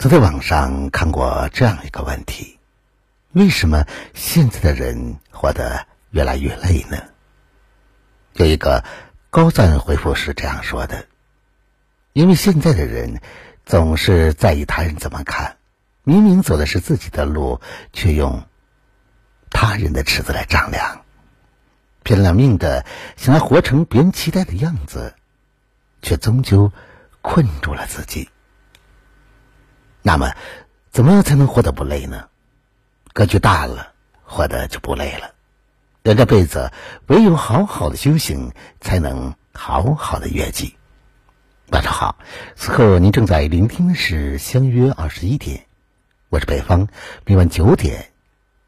曾在网上看过这样一个问题：为什么现在的人活得越来越累呢？有一个高赞回复是这样说的：因为现在的人总是在意他人怎么看，明明走的是自己的路，却用他人的尺子来丈量，拼了命的想要活成别人期待的样子，却终究困住了自己。那么，怎么样才能活得不累呢？格局大了，活得就不累了。人这辈子，唯有好好的修行，才能好好的跃进。晚上好，此刻您正在聆听的是《相约二十一点》，我是北方，每晚九点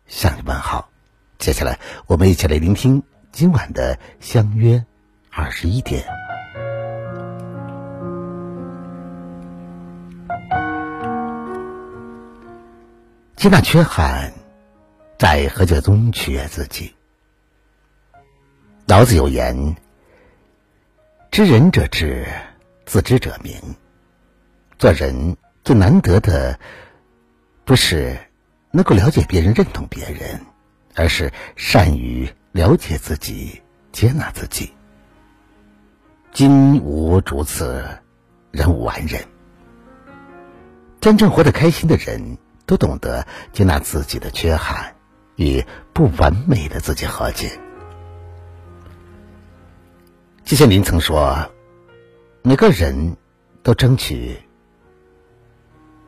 向你问好。接下来，我们一起来聆听今晚的《相约二十一点》。接纳缺憾，在和解中取悦自己。老子有言：“知人者智，自知者明。”做人最难得的，不是能够了解别人、认同别人，而是善于了解自己、接纳自己。金无主此，人无完人。真正活得开心的人。都懂得接纳自己的缺憾，与不完美的自己和解。季羡林曾说：“每个人都争取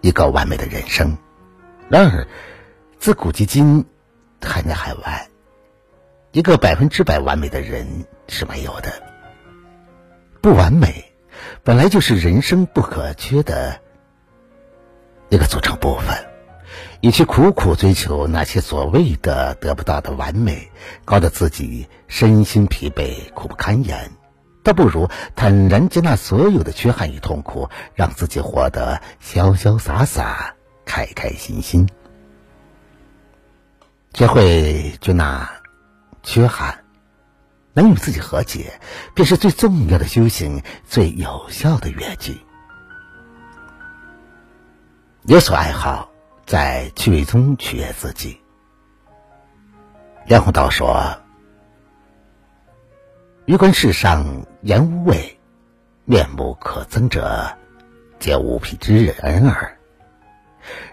一个完美的人生，然而自古及今，海内海外，一个百分之百完美的人是没有的。不完美本来就是人生不可缺的一个组成部分。”与其苦苦追求那些所谓的得不到的完美，搞得自己身心疲惫、苦不堪言，倒不如坦然接纳所有的缺憾与痛苦，让自己活得潇潇洒洒、开开心心。学会接纳缺憾，能与自己和解，便是最重要的修行、最有效的乐句。有所爱好。在趣味中取悦自己。梁鸿道说：“欲观世上言无味，面目可憎者，皆无癖之人耳。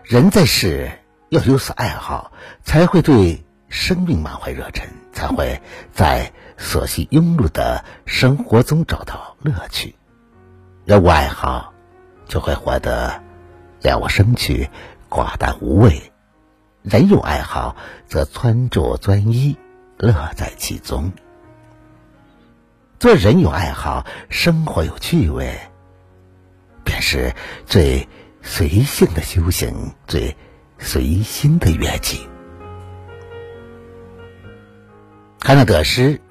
人在世要有所爱好，才会对生命满怀热忱，才会在琐细庸碌的生活中找到乐趣。人无爱好，就会活得了无生趣。”寡淡无味，人有爱好则穿着专一，乐在其中。做人有爱好，生活有趣味，便是最随性的修行，最随心的乐境。还能得失，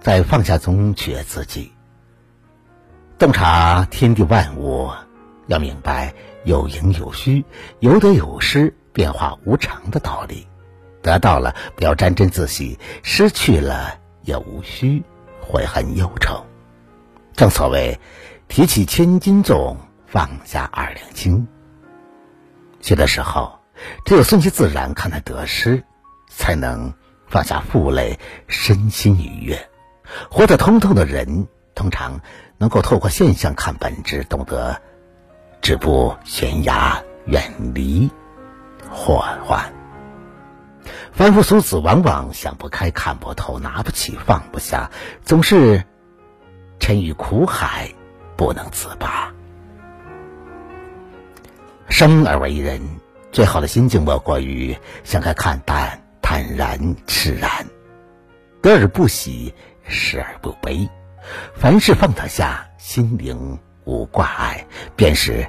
在放下中取悦自己。洞察天地万物，要明白。有盈有虚，有得有失，变化无常的道理，得到了不要沾沾自喜，失去了也无需悔恨忧愁。正所谓，提起千斤重，放下二两轻。有的时候，只有顺其自然看待得失，才能放下负累，身心愉悦。活得通透的人，通常能够透过现象看本质，懂得。止步悬崖，远离祸患。凡夫俗子往往想不开、看不透、拿不起、放不下，总是沉于苦海，不能自拔。生而为人，最好的心境莫过于想开、看淡、坦然、释然，得而不喜，失而不悲。凡事放得下，心灵。无挂碍，便是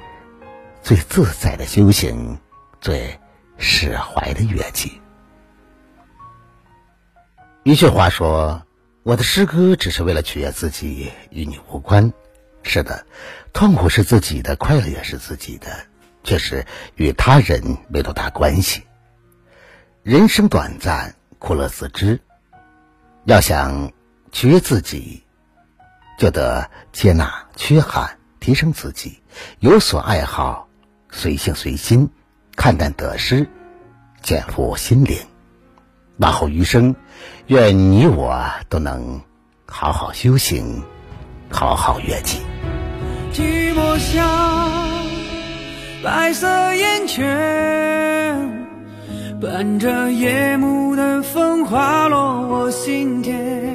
最自在的修行，最释怀的乐器。一句话说：“我的诗歌只是为了取悦自己，与你无关。”是的，痛苦是自己的，快乐也是自己的，却是与他人没多大关系。人生短暂，苦乐自知。要想取悦自己，就得接纳缺憾。提升自己，有所爱好，随性随心，看淡得失，减负心灵。往后余生，愿你我都能好好修行，好好乐器。寂寞像白色烟圈，伴着夜幕的风滑落我心田，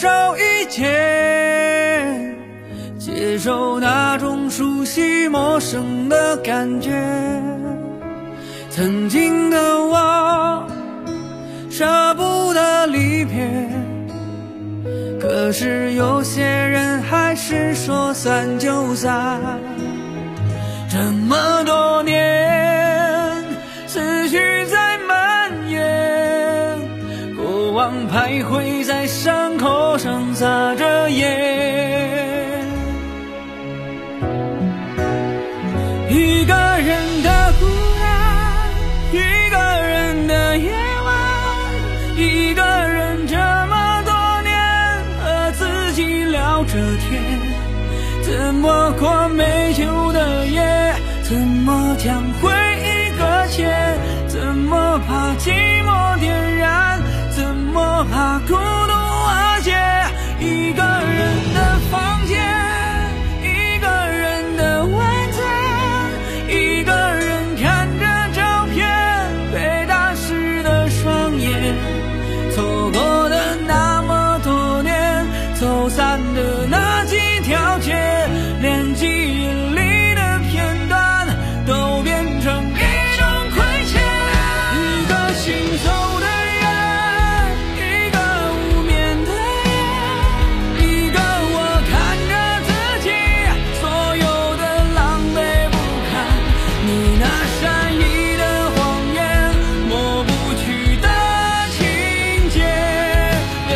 受一切，接受那种熟悉陌生的感觉。曾经的我舍不得离别，可是有些人还是说散就散。这么多年，思绪在蔓延，过往徘徊在怎么过没酒的夜？怎么将回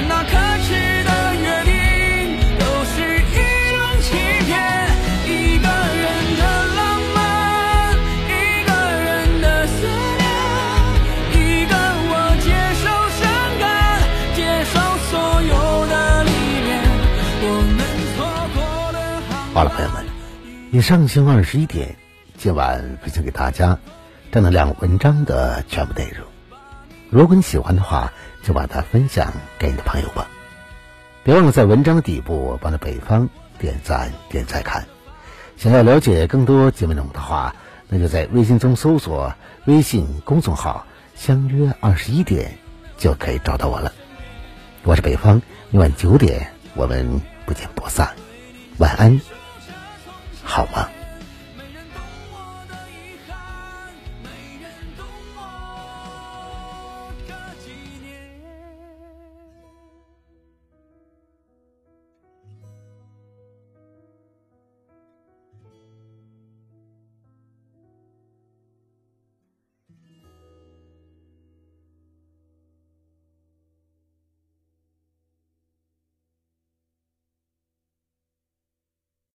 那可耻的约定都是一种欺骗。好了，朋友们，以上星二十一点，今晚分享给大家正能量文章的全部内容。如果你喜欢的话，就把它分享给你的朋友吧。别忘了在文章的底部帮着北方点赞、点赞看。想要了解更多节目内容的话，那就在微信中搜索微信公众号“相约二十一点”，就可以找到我了。我是北方，明晚九点我们不见不散。晚安，好吗？